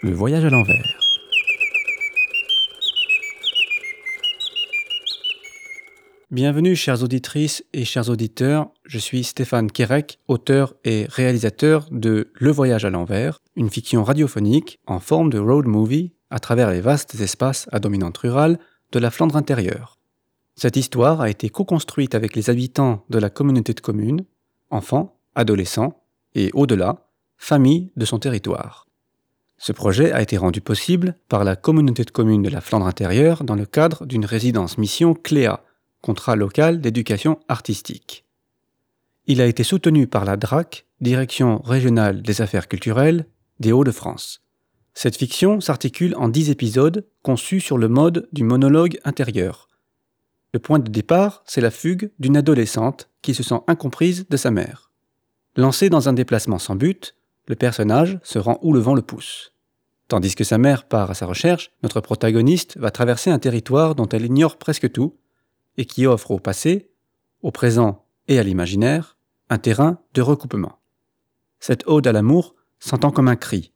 Le voyage à l'envers. Bienvenue chères auditrices et chers auditeurs, je suis Stéphane Kerek, auteur et réalisateur de Le voyage à l'envers, une fiction radiophonique en forme de road movie à travers les vastes espaces à dominante rurale de la Flandre intérieure. Cette histoire a été co-construite avec les habitants de la communauté de communes, enfants, adolescents et au-delà, familles de son territoire. Ce projet a été rendu possible par la communauté de communes de la Flandre intérieure dans le cadre d'une résidence mission CLEA, contrat local d'éducation artistique. Il a été soutenu par la DRAC, Direction régionale des affaires culturelles des Hauts-de-France. Cette fiction s'articule en dix épisodes conçus sur le mode du monologue intérieur. Le point de départ, c'est la fugue d'une adolescente qui se sent incomprise de sa mère. Lancée dans un déplacement sans but, le personnage se rend où le vent le pousse. Tandis que sa mère part à sa recherche, notre protagoniste va traverser un territoire dont elle ignore presque tout et qui offre au passé, au présent et à l'imaginaire un terrain de recoupement. Cette ode à l'amour s'entend comme un cri,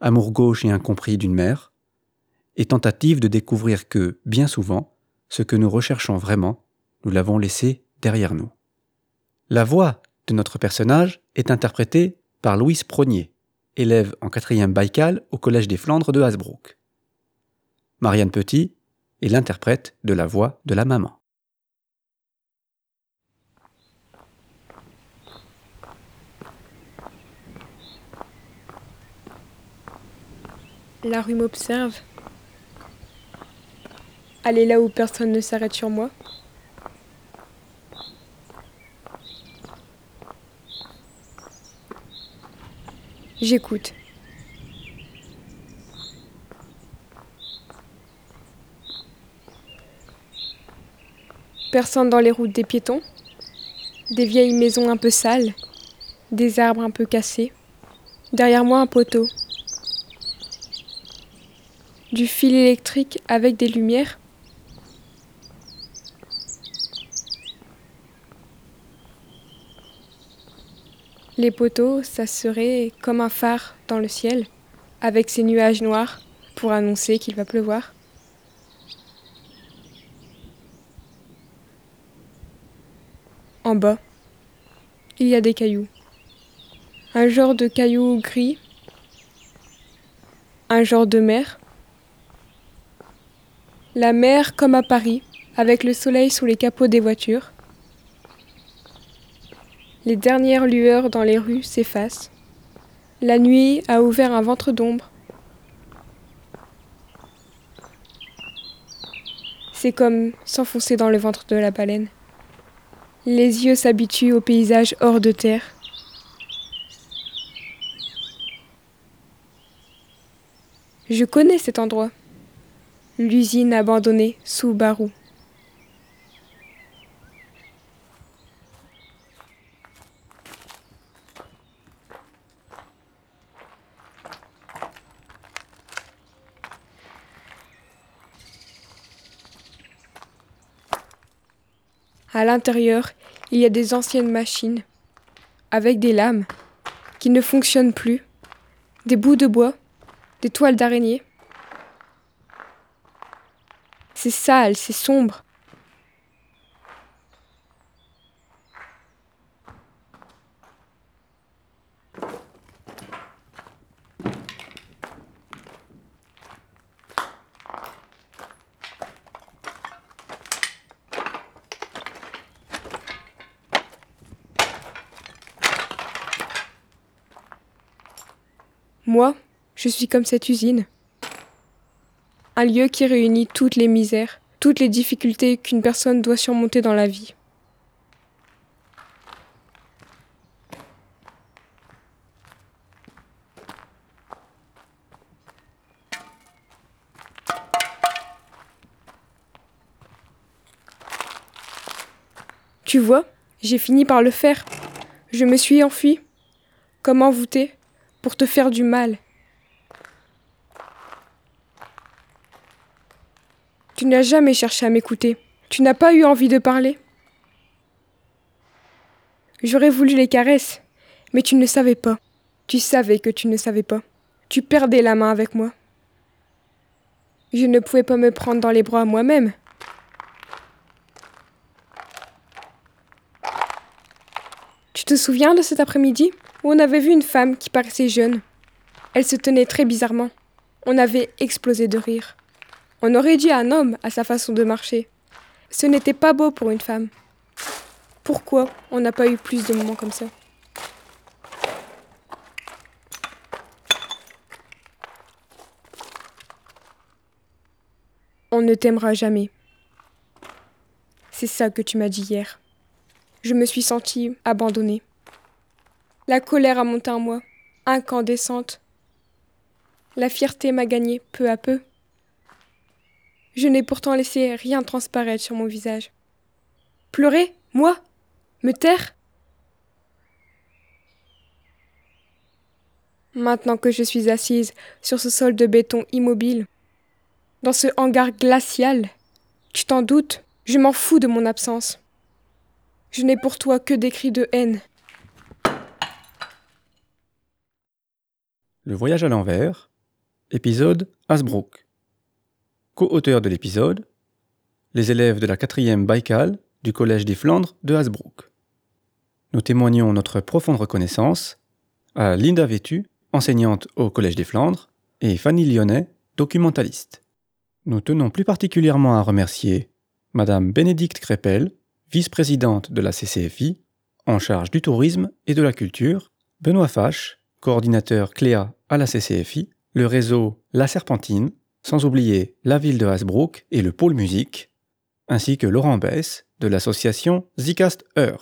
amour gauche et incompris d'une mère, et tentative de découvrir que, bien souvent, ce que nous recherchons vraiment, nous l'avons laissé derrière nous. La voix de notre personnage est interprétée par Louise Prognier, élève en quatrième Baïkal au Collège des Flandres de Hasbrook. Marianne Petit est l'interprète de la voix de la maman. La rue m'observe. Aller là où personne ne s'arrête sur moi. J'écoute. Personne dans les routes des piétons. Des vieilles maisons un peu sales. Des arbres un peu cassés. Derrière moi un poteau. Du fil électrique avec des lumières. Les poteaux, ça serait comme un phare dans le ciel, avec ses nuages noirs pour annoncer qu'il va pleuvoir. En bas, il y a des cailloux. Un genre de cailloux gris, un genre de mer. La mer comme à Paris, avec le soleil sous les capots des voitures. Les dernières lueurs dans les rues s'effacent. La nuit a ouvert un ventre d'ombre. C'est comme s'enfoncer dans le ventre de la baleine. Les yeux s'habituent au paysage hors de terre. Je connais cet endroit. L'usine abandonnée sous Barou. À l'intérieur, il y a des anciennes machines avec des lames qui ne fonctionnent plus, des bouts de bois, des toiles d'araignée. C'est sale, c'est sombre. Moi, je suis comme cette usine. Un lieu qui réunit toutes les misères, toutes les difficultés qu'une personne doit surmonter dans la vie. Tu vois, j'ai fini par le faire. Je me suis enfui, comme envoûté, pour te faire du mal. Tu n'as jamais cherché à m'écouter. Tu n'as pas eu envie de parler. J'aurais voulu les caresses, mais tu ne savais pas. Tu savais que tu ne savais pas. Tu perdais la main avec moi. Je ne pouvais pas me prendre dans les bras moi-même. Tu te souviens de cet après-midi? On avait vu une femme qui paraissait jeune Elle se tenait très bizarrement. On avait explosé de rire. On aurait dit un homme à sa façon de marcher. Ce n'était pas beau pour une femme. Pourquoi on n'a pas eu plus de moments comme ça? On ne t'aimera jamais. C'est ça que tu m'as dit hier. Je me suis sentie abandonnée. La colère a monté en moi, incandescente. La fierté m'a gagnée peu à peu. Je n'ai pourtant laissé rien transparaître sur mon visage. Pleurer Moi? Me taire? Maintenant que je suis assise sur ce sol de béton immobile, dans ce hangar glacial. Tu t'en doutes, je m'en fous de mon absence. Je n'ai pour toi que des cris de haine. Le voyage à l'envers, épisode Hasbrook. Co-auteur de l'épisode, les élèves de la quatrième Baïkal du Collège des Flandres de Hasbrook. Nous témoignons notre profonde reconnaissance à Linda Vétu, enseignante au Collège des Flandres, et Fanny Lyonnais, documentaliste. Nous tenons plus particulièrement à remercier Madame Bénédicte Crépel, vice-présidente de la CCFI, en charge du tourisme et de la culture, Benoît Fache, coordinateur Cléa à la CCFI, le réseau La Serpentine, sans oublier la ville de Hasbrook et le pôle musique, ainsi que Laurent Bess de l'association Zicast Heure.